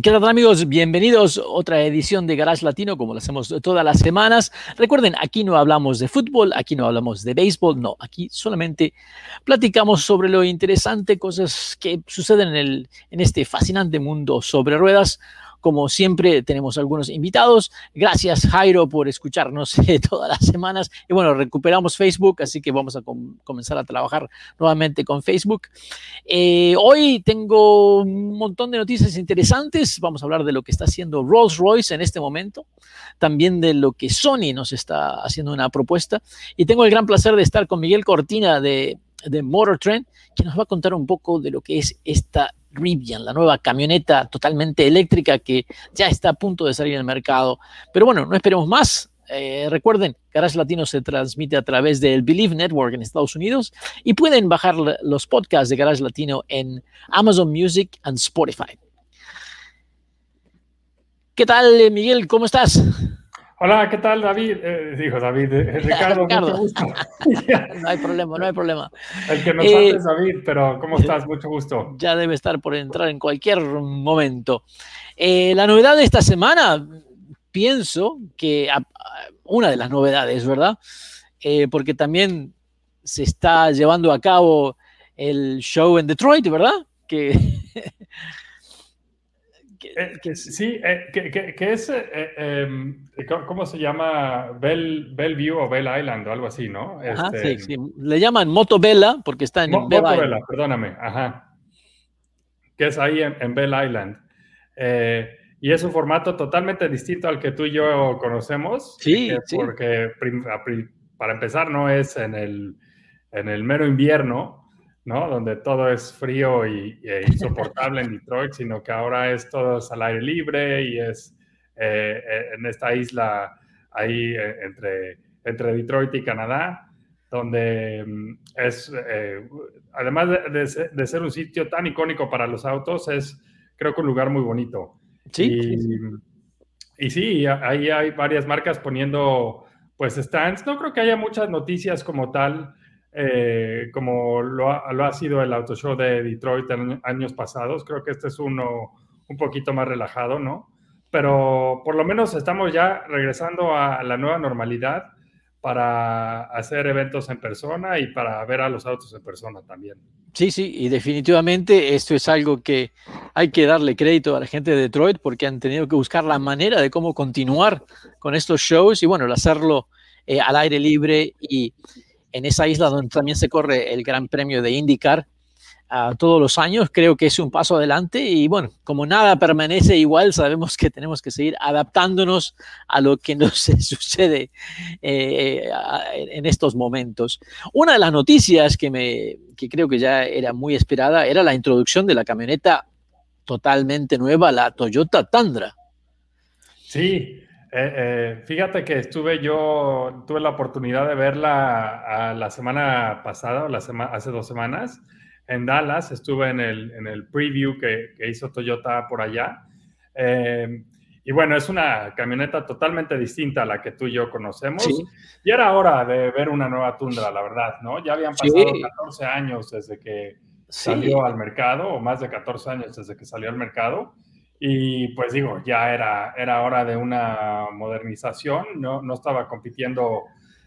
¿Qué tal amigos? Bienvenidos a otra edición de Garage Latino como lo hacemos todas las semanas. Recuerden, aquí no hablamos de fútbol, aquí no hablamos de béisbol, no, aquí solamente platicamos sobre lo interesante, cosas que suceden en, el, en este fascinante mundo sobre ruedas. Como siempre, tenemos algunos invitados. Gracias, Jairo, por escucharnos eh, todas las semanas. Y bueno, recuperamos Facebook, así que vamos a com comenzar a trabajar nuevamente con Facebook. Eh, hoy tengo un montón de noticias interesantes. Vamos a hablar de lo que está haciendo Rolls Royce en este momento, también de lo que Sony nos está haciendo una propuesta. Y tengo el gran placer de estar con Miguel Cortina de, de Motor Trend, que nos va a contar un poco de lo que es esta Rivian, la nueva camioneta totalmente eléctrica que ya está a punto de salir al mercado. Pero bueno, no esperemos más. Eh, recuerden, Garage Latino se transmite a través del Believe Network en Estados Unidos y pueden bajar los podcasts de Garage Latino en Amazon Music and Spotify. ¿Qué tal, Miguel? ¿Cómo estás? Hola, ¿qué tal, David? Eh, digo, David, eh, Ricardo, Ricardo. mucho gusto. no hay problema, no hay problema. El que nos Eh, es David, pero ¿cómo estás? Mucho gusto. Ya debe estar por entrar en cualquier momento. Eh, la novedad de esta semana, pienso que una de las novedades, ¿verdad? Eh, porque también se está llevando a cabo el show en Detroit, ¿verdad? Que, que- Eh, que- sí, eh, que, que- es, eh, eh, em, ¿cómo- ¿cómo se llama? Bell, Bellevue o Bell Island o algo así, ¿no? ajá, Este, sí, sí. Le llaman Motobella porque está en Mo- Bell Moto Island. Perdóname, ajá. Que es ahí en, en Bell Island. Eh, y es un formato totalmente distinto al que tú y yo conocemos. Sí, sí. Porque para empezar no es en el, en el mero invierno, ¿no? Donde todo es frío y, e insoportable en Detroit, sino que ahora es todo es al aire libre y es eh, eh, en esta isla ahí eh, entre, entre Detroit y Canadá, donde mm, es, eh, además de, de ser- de ser un sitio tan icónico para los autos, es creo que un lugar muy bonito. Sí, Y, sí. y sí, ahí hay varias marcas poniendo pues stands. No creo que haya muchas noticias como tal, eh, como lo ha, lo ha sido el Auto Show de Detroit en años pasados. Creo que este es uno un poquito más relajado, ¿no? Pero por lo menos estamos ya regresando a la nueva normalidad para hacer eventos en persona y para ver a los autos en persona también. Sí, sí, y definitivamente esto es algo que hay que darle crédito a la gente de Detroit porque han tenido que buscar la manera de cómo continuar con estos shows y bueno, hacerlo eh, al aire libre y en esa isla donde también se corre el Gran Premio de IndyCar ah, todos los años, creo que es un paso adelante y bueno, como nada permanece igual, sabemos que tenemos que seguir adaptándonos a lo que nos sucede eh, en estos momentos. Una de las noticias que, me, que creo que ya era muy esperada era la introducción de la camioneta totalmente nueva, la Toyota Tundra. Sí, eh, eh, fíjate que estuve yo, tuve la oportunidad de verla a la semana pasada, o la sema- hace dos semanas, en Dallas. Estuve en el, en el preview que, que hizo Toyota por allá. Eh, y bueno, es una camioneta totalmente distinta a la que tú y yo conocemos. Sí. Y era hora de ver una nueva Tundra, la verdad, ¿no? Ya habían Sí. pasado 14 años desde que Sí, salió al mercado, o más de 14 años desde que salió al mercado. Y pues digo, ya era, era hora de una modernización, no, no estaba compitiendo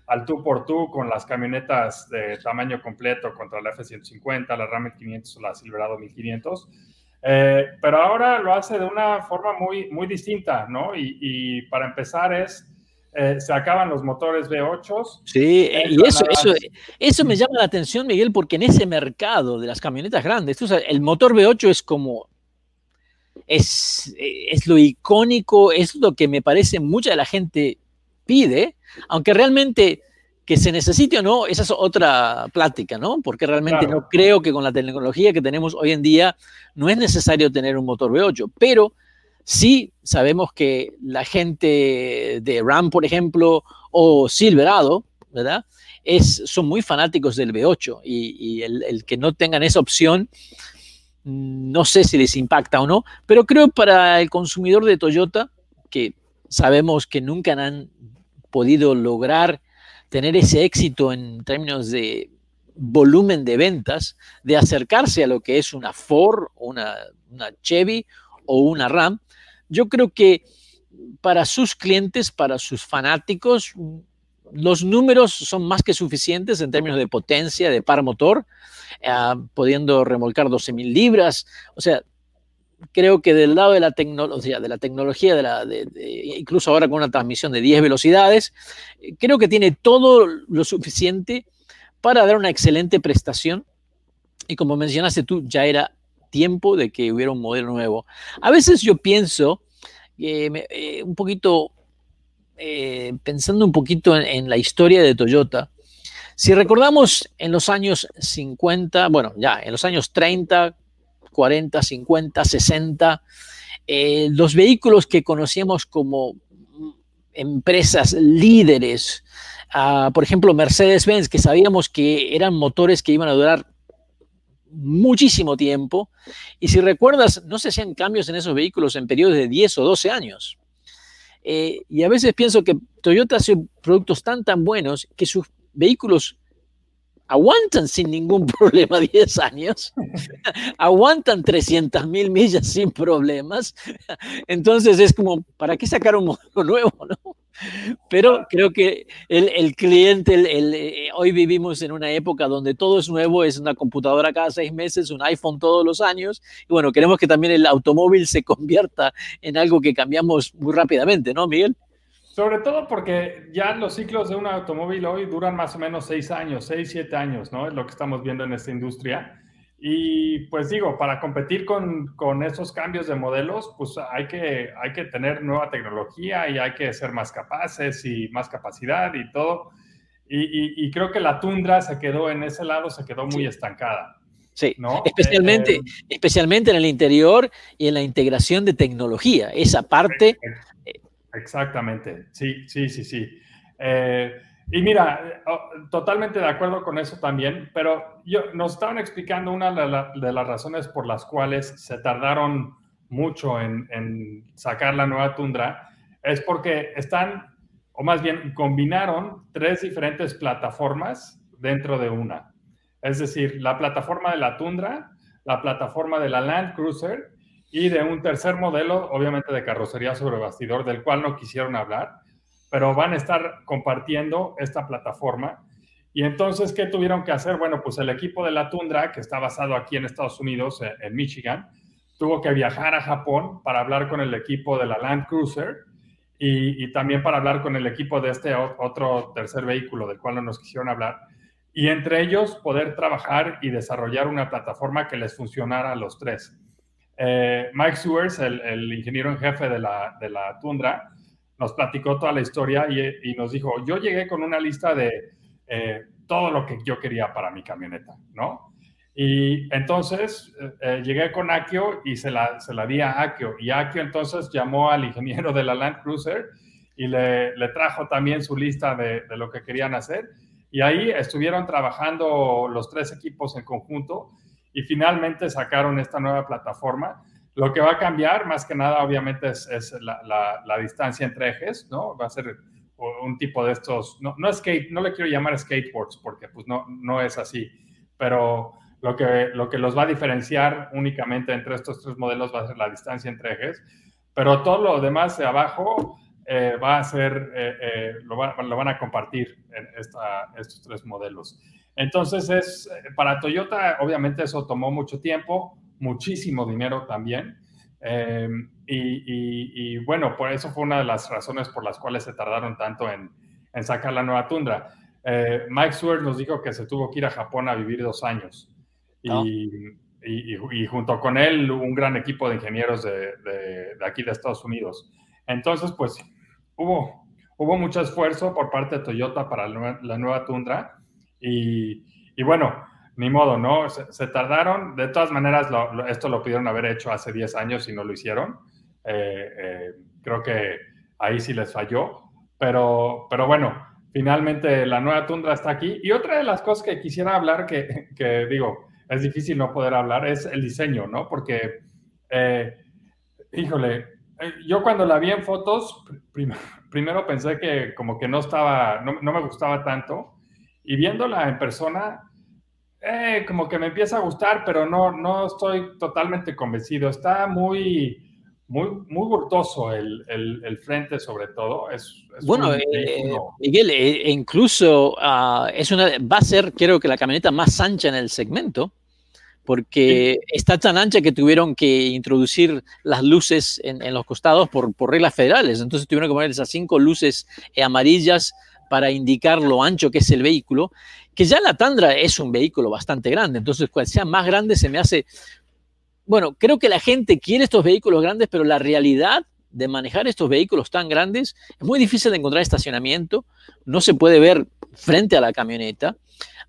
al tú por tú con las camionetas de tamaño completo contra la F-150, la Ram 1500 o la Silverado 1500. Eh, pero ahora lo hace de una forma muy, muy distinta, ¿no? Y, y para empezar es, eh, se acaban los motores V8. Sí, Eh, y eso, eso, eso me llama la atención, Miguel, porque en ese mercado de las camionetas grandes, tú sabes, el motor V8 es como, es, es lo icónico, es lo que me parece mucha de la gente pide, aunque realmente que se necesite o no, esa es otra plática, ¿no? Porque realmente Claro. no creo que con la tecnología que tenemos hoy en día no es necesario tener un motor V8, pero Sí, sabemos que la gente de Ram, por ejemplo, o Silverado, ¿verdad? Es, son muy fanáticos del V8 y, el, el, que no tengan esa opción, no sé si les impacta o no, pero creo para el consumidor de Toyota, que sabemos que nunca han podido lograr tener ese éxito en términos de volumen de ventas, de acercarse a lo que es una Ford, una, una Chevy o una Ram, yo creo que para sus clientes, para sus fanáticos, los números son más que suficientes en términos de potencia, de par motor, uh, pudiendo remolcar 12.000 libras. O sea, creo que del lado de la tecnología, de la tecnología, de la, de, incluso ahora con una transmisión de 10 velocidades, creo que tiene todo lo suficiente para dar una excelente prestación. Y como mencionaste tú, ya era tiempo de que hubiera un modelo nuevo. A veces yo pienso, eh, un poquito, eh, pensando un poquito en, la historia de Toyota, si recordamos en los años 50, bueno, ya, en los años 30, 40, 50, 60, eh, los vehículos que conocíamos como empresas líderes, uh, por ejemplo, Mercedes-Benz, que sabíamos que eran motores que iban a durar muchísimo tiempo. Y si recuerdas, no se hacían cambios en esos vehículos en periodos de 10 o 12 años. Eh, y a veces pienso que Toyota hace productos tan, tan buenos que sus vehículos aguantan sin ningún problema 10 años, aguantan 300 mil millas sin problemas. Entonces es como, ¿para qué sacar un modelo nuevo? ¿no? Pero creo que el, el cliente, el, el, eh, hoy vivimos en una época donde todo es nuevo, es una computadora cada seis meses, un iPhone todos los años, y bueno, queremos que también el automóvil se convierta en algo que cambiamos muy rápidamente, ¿no, Miguel? Sobre todo porque ya los ciclos de un automóvil hoy duran más o menos seis años, seis, siete años, ¿no? Es lo que estamos viendo en esta industria. Y pues digo, para competir con, con esos cambios de modelos, pues hay que, hay que tener nueva tecnología y hay que ser más capaces y más capacidad y todo. Y, y, y creo que la tundra se quedó en ese lado, se quedó muy sí. estancada. Sí, ¿no? especialmente, eh, especialmente en el interior y en la integración de tecnología. Esa parte... Exactamente, sí, sí, sí, sí. Eh, y mira, oh, totalmente de acuerdo con eso también, pero yo, nos estaban explicando una de, la, de, las razones por las cuales se tardaron mucho en, en, sacar la nueva tundra, es porque están, o más bien combinaron tres diferentes plataformas dentro de una. Es decir, la plataforma de la tundra, la plataforma de la Land Cruiser y de un tercer modelo, obviamente de carrocería sobre bastidor, del cual no quisieron hablar, pero van a estar compartiendo esta plataforma. Y entonces, ¿qué tuvieron que hacer? Bueno, pues el equipo de la Tundra, que está basado aquí en Estados Unidos, en Michigan, tuvo que viajar a Japón para hablar con el equipo de la Land Cruiser y, también para hablar con el equipo de este otro tercer vehículo del cual no nos quisieron hablar. Y entre ellos poder trabajar y desarrollar una plataforma que les funcionara a los tres. Eh, Mike Sewers, el, el, ingeniero en jefe de la, de la Tundra, nos platicó toda la historia y, nos dijo, yo llegué con una lista de eh, todo lo que yo quería para mi camioneta, ¿no? Y entonces eh, llegué con Akio y se la, se la di a Akio. Y Akio entonces llamó al ingeniero de la Land Cruiser y le, le trajo también su lista de, de, lo que querían hacer. Y ahí estuvieron trabajando los tres equipos en conjunto y finalmente sacaron esta nueva plataforma. Lo que va a cambiar, más que nada, obviamente, es, es la, la, la, distancia entre ejes, ¿no? Va a ser un tipo de estos, no, no, skate, no le quiero llamar skateboards porque pues no, no es así, pero lo que, lo que los va a diferenciar únicamente entre estos tres modelos va a ser la distancia entre ejes, pero todo lo demás de abajo eh, va a ser, eh, eh, lo, va, lo, van a compartir en esta, estos tres modelos. Entonces, es, para Toyota, obviamente eso tomó mucho tiempo, muchísimo dinero también. Eh, y, y, y, bueno, por eso fue una de las razones por las cuales se tardaron tanto en, en sacar la nueva tundra. Eh, Mike Seward nos dijo que se tuvo que ir a Japón a vivir dos años. No. Y, y, junto con él, un gran equipo de ingenieros de, de, de aquí de Estados Unidos. Entonces, pues hubo, hubo mucho esfuerzo por parte de Toyota para la, la nueva tundra. Y, bueno, ni modo, ¿no? Se, tardaron. De todas maneras, esto lo pudieron haber hecho hace 10 años y no lo hicieron. creo que ahí sí les falló, pero, pero bueno, finalmente la nueva tundra está aquí. Y otra de las cosas que quisiera hablar, que, que digo, es difícil no poder hablar, es el diseño, ¿no? Porque, eh, híjole, eh, yo cuando la vi en fotos, primero pensé que como que no estaba, no, no, me gustaba tanto, y viéndola en persona, eh, como que me empieza a gustar, pero no, no estoy totalmente convencido. Está muy muy, muy gustoso el, el, frente sobre todo. Es, bueno, eh, Miguel, eh, incluso uh, es una, va a ser creo que la camioneta más ancha en el segmento, porque está tan ancha que tuvieron que introducir las luces en, en los costados por, por, reglas federales. Entonces tuvieron que poner esas cinco luces amarillas para indicar lo ancho que es el vehículo, que ya la Tandra es un vehículo bastante grande, entonces cual sea más grande se me hace bueno, creo que la gente quiere estos vehículos grandes, pero la realidad de manejar estos vehículos tan grandes es muy difícil de encontrar estacionamiento, no se puede ver frente a la camioneta.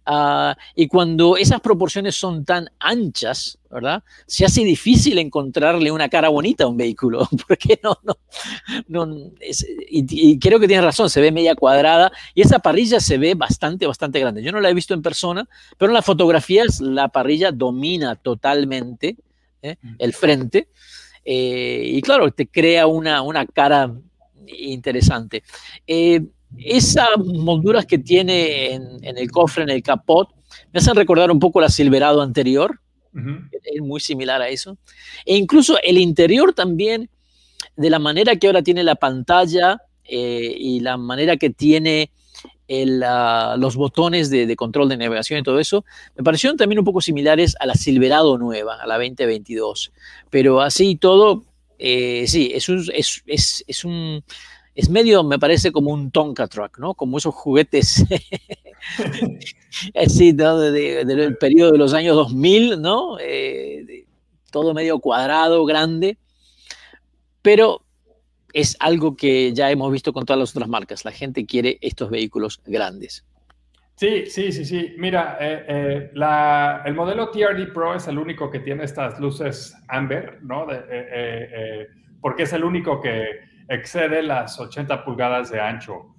Uh, y cuando esas proporciones son tan anchas, ¿verdad? Se hace difícil encontrarle una cara bonita a un vehículo, porque no, no, no es, y, y, creo que tienes razón, se ve media cuadrada y esa parrilla se ve bastante, bastante grande. Yo no la he visto en persona, pero en las fotografías la parrilla domina totalmente ¿eh? el frente. Eh, y claro, te crea una, una cara interesante. Eh, esas molduras que tiene en, el cofre, en el capot, me hacen recordar un poco la Silverado anterior, es muy similar a eso. E incluso el interior también, de la manera que ahora tiene la pantalla y la manera que tiene los botones de, control de navegación y todo eso, me parecieron también un poco similares a la Silverado nueva, a la 2022. Pero así todo, eh, sí, es un, es, es, es, un, es medio, me parece como un Tonka Truck, ¿no? Como esos juguetes así, ¿no? del periodo de los años 2000, ¿no? Eh, todo medio cuadrado, grande. Pero es algo que ya hemos visto con todas las otras marcas. La gente quiere estos vehículos grandes. Sí, sí, sí, sí. Mira, eh, eh, el modelo TRD Pro es el único que tiene estas luces amber, ¿no? Porque es el único que excede las 80 pulgadas de ancho.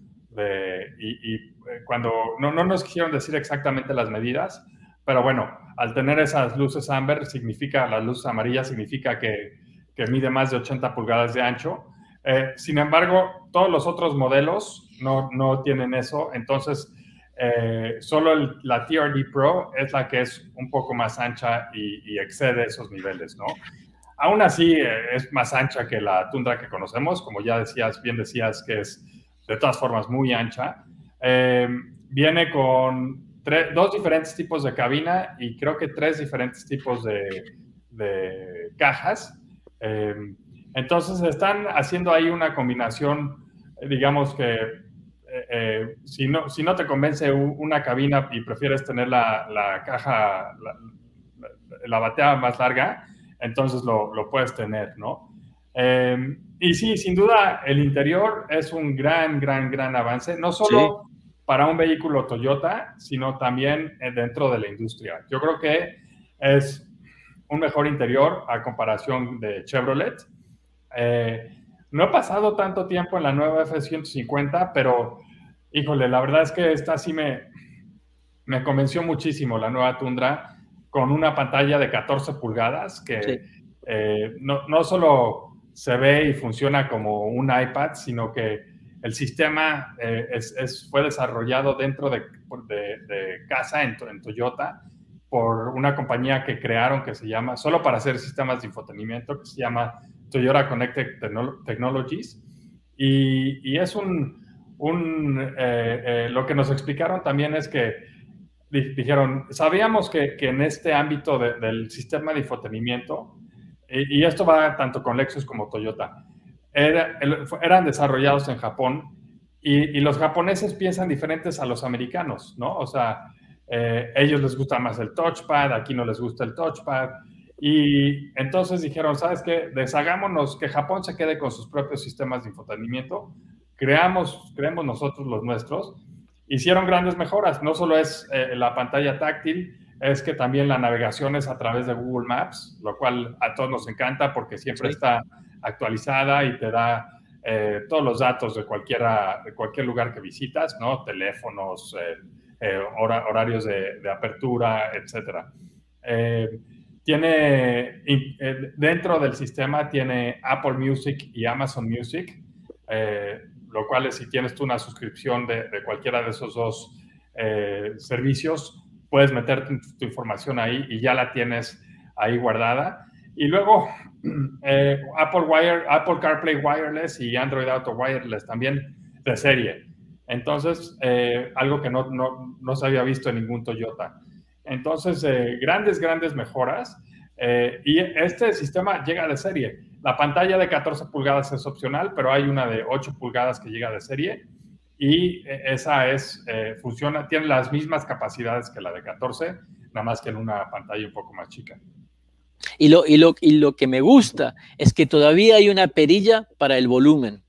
y, cuando no, no, nos quisieron decir exactamente las medidas, pero bueno, al tener esas luces amber, significa, las luces amarillas significa que, que mide más de 80 pulgadas de ancho eh, sin embargo, todos los otros modelos no, no tienen eso, entonces eh, solo la TRD Pro es la que es un poco más ancha y, excede esos niveles, ¿no? Aún así, eh, es más ancha que la Tundra que conocemos, como ya decías, bien decías que es de todas formas muy ancha. viene con dos diferentes tipos de cabina y creo que tres diferentes tipos de, cajas. Entonces están haciendo ahí una combinación, eh, digamos que eh, eh, si, no, si no te convence una cabina y prefieres tener la, caja, la, batea más larga, entonces lo, lo puedes tener, ¿no? y sí, sin duda, el interior es un gran, gran, gran avance, no solo para un vehículo Toyota, sino también dentro de la industria. Yo creo que es un mejor interior a comparación de Chevrolet eh, no he pasado tanto tiempo en la nueva F-150, pero híjole, la verdad es que esta sí me, me convenció muchísimo, la nueva Tundra, con una pantalla de 14 pulgadas que eh, no, no, solo se ve y funciona como un iPad, sino que el sistema eh, es, fue desarrollado dentro de, de, casa en, en, Toyota por una compañía que crearon que se llama, solo para hacer sistemas de infotenimiento, que se llama Toyota Connected Technologies. Y, es un, un eh, lo que nos explicaron también es que dijeron, sabíamos que, que en este ámbito del sistema de infotenimiento, y, esto va tanto con Lexus como Toyota, eran desarrollados en Japón y, los japoneses piensan diferentes a los americanos, ¿no? O sea, eh, ellos les gusta más el touchpad, aquí no les gusta el touchpad. Y entonces dijeron, ¿sabes qué? Deshagámonos, que Japón se quede con sus propios sistemas de infotenimiento, creamos, creemos nosotros los nuestros. Hicieron grandes mejoras, no solo es eh, la pantalla táctil, es que también la navegación es a través de Google Maps, lo cual a todos nos encanta porque siempre está actualizada y te da eh, todos los datos de, cualquiera, de cualquier lugar que visitas, ¿no? Teléfonos, eh, eh, horarios de, apertura, etc. tiene, dentro del sistema tiene Apple Music y Amazon Music, lo cual es si tienes tú una suscripción de, cualquiera de esos dos servicios, puedes meter tu información ahí y ya la tienes ahí guardada. Y luego eh, Apple, CarPlay Wireless y Android Auto Wireless también de serie. Entonces, eh, algo que no, no, no, se había visto en ningún Toyota. Entonces, eh, grandes, grandes mejoras. y este sistema llega de serie. La pantalla de 14 pulgadas es opcional, pero hay una de 8 pulgadas que llega de serie. Y esa es, funciona, tiene las mismas capacidades que la de 14, nada más que en una pantalla un poco más chica. Y lo, y, lo, y lo que me gusta es que todavía hay una perilla para el volumen.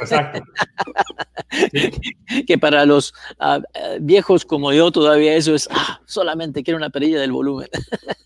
Exacto. que para los ah, viejos como yo todavía eso es, ah, solamente quiero una perilla del volumen.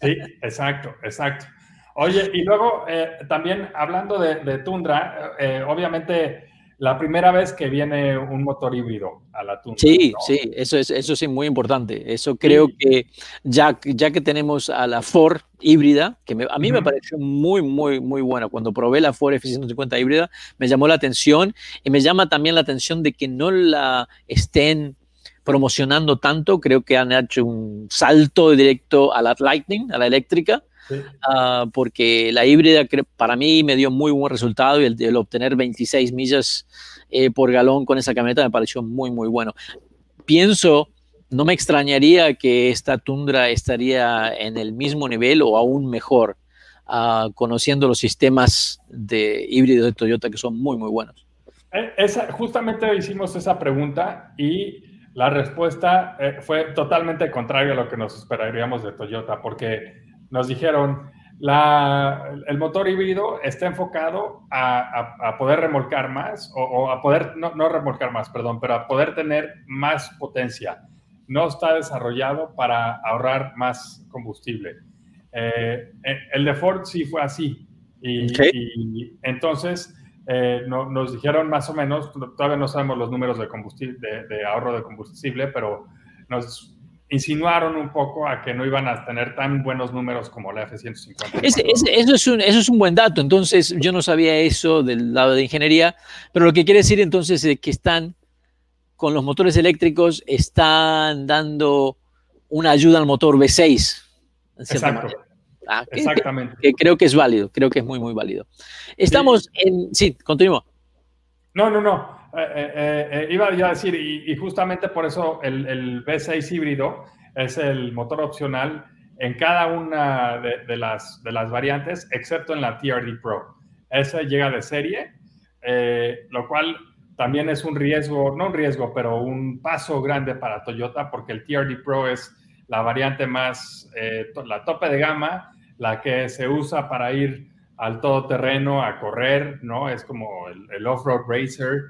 sí, exacto, exacto. Oye, y luego eh, también hablando de, Tundra, eh, obviamente la primera vez que viene un motor híbrido a la Tundra. Sí, sí, eso es, eso sí muy importante. Eso creo que ya, ya que tenemos a la Ford híbrida, que a mí me pareció muy, muy, muy buena. Cuando probé la Ford F-150 híbrida, me llamó la atención y me llama también la atención de que no la estén promocionando tanto. Creo que han hecho un salto directo a la Lightning, a la eléctrica. Ah, porque la híbrida para mí me dio muy buen resultado y el, obtener 26 millas eh, por galón con esa camioneta me pareció muy, muy bueno. Pienso, no me extrañaría que esta Tundra estaría en el mismo nivel o aún mejor, ah, conociendo los sistemas de híbrido de Toyota que son muy, muy buenos. Eh, esa, justamente hicimos esa pregunta y la respuesta eh, fue totalmente contraria a lo que nos esperaríamos de Toyota, porque nos dijeron, el motor híbrido está enfocado a, poder remolcar más, o, a poder, no, no, remolcar más, perdón, pero a poder tener más potencia. No está desarrollado para ahorrar más combustible. Eh, eh, el de Ford sí fue así. Y, entonces eh, nos dijeron más o menos, todavía no sabemos los números de, combustible, de ahorro de combustible, pero nos insinuaron un poco a que no iban a tener tan buenos números como la F-150. eso, es un, eso es un buen dato, entonces yo no sabía eso del lado de ingeniería, pero lo que quiere decir entonces es que están con los motores eléctricos, están dando una ayuda al motor V6. Exacto. Ah, Exactamente. Que, creo que es válido, creo que es muy, muy válido. Estamos en... Sí, continúa. No, no, no. Eh, eh, eh, iba a decir, y, justamente por eso el, el, V6 híbrido es el motor opcional en cada una de, las, de las variantes, excepto en la TRD Pro. Ese llega de serie, lo cual también es un riesgo, no un riesgo, pero un paso grande para Toyota, porque el TRD Pro es la variante más, la tope de gama, la que se usa para ir al todoterreno a correr, ¿no? Es como el, el off-road racer.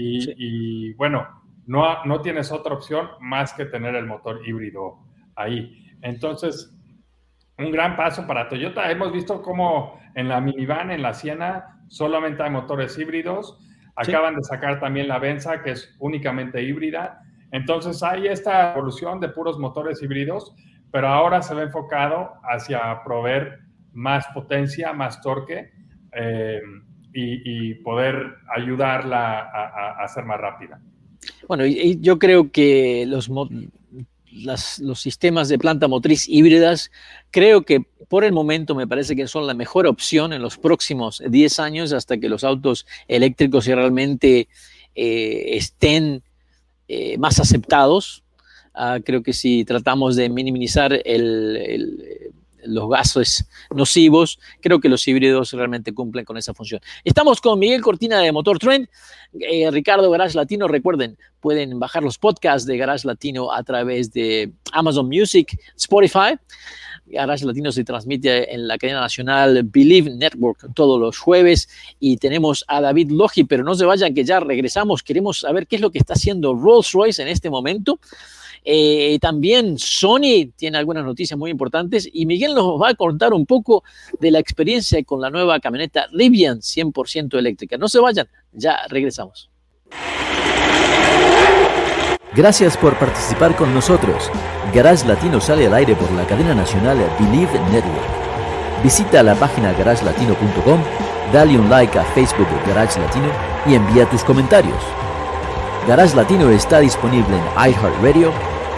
Y, bueno, no, no tienes otra opción más que tener el motor híbrido ahí. Entonces, un gran paso para Toyota. Hemos visto cómo en la minivan, en la Siena, solamente hay motores híbridos. Acaban de sacar también la Venza, que es únicamente híbrida. Entonces hay esta evolución de puros motores híbridos, pero ahora se ve enfocado hacia proveer más potencia, más torque. Eh, y, poder ayudarla a, ser más rápida. Bueno, yo creo que los, los sistemas de planta motriz híbridas, creo que por el momento me parece que son la mejor opción en los próximos 10 años hasta que los autos eléctricos realmente eh, estén eh, más aceptados. Ah, creo que si tratamos de minimizar el, los gases nocivos, creo que los híbridos realmente cumplen con esa función. Estamos con Miguel Cortina de Motor Trend, eh, Ricardo Garage Latino, recuerden, pueden bajar los podcasts de Garage Latino a través de Amazon Music, Spotify. Garage Latino se transmite en la cadena nacional Believe Network todos los jueves y tenemos a David Logi, pero no se vayan que ya regresamos, queremos saber qué es lo que está haciendo Rolls Royce en este momento. Eh, también Sony tiene algunas noticias muy importantes y Miguel nos va a contar un poco de la experiencia con la nueva camioneta Rivian 100% eléctrica. No se vayan, ya regresamos. Gracias por participar con nosotros. Garage Latino sale al aire por la cadena nacional Believe Network. Visita la página garagelatino.com, dale un like a Facebook Garage Latino y envía tus comentarios. Garage Latino está disponible en iHeartRadio,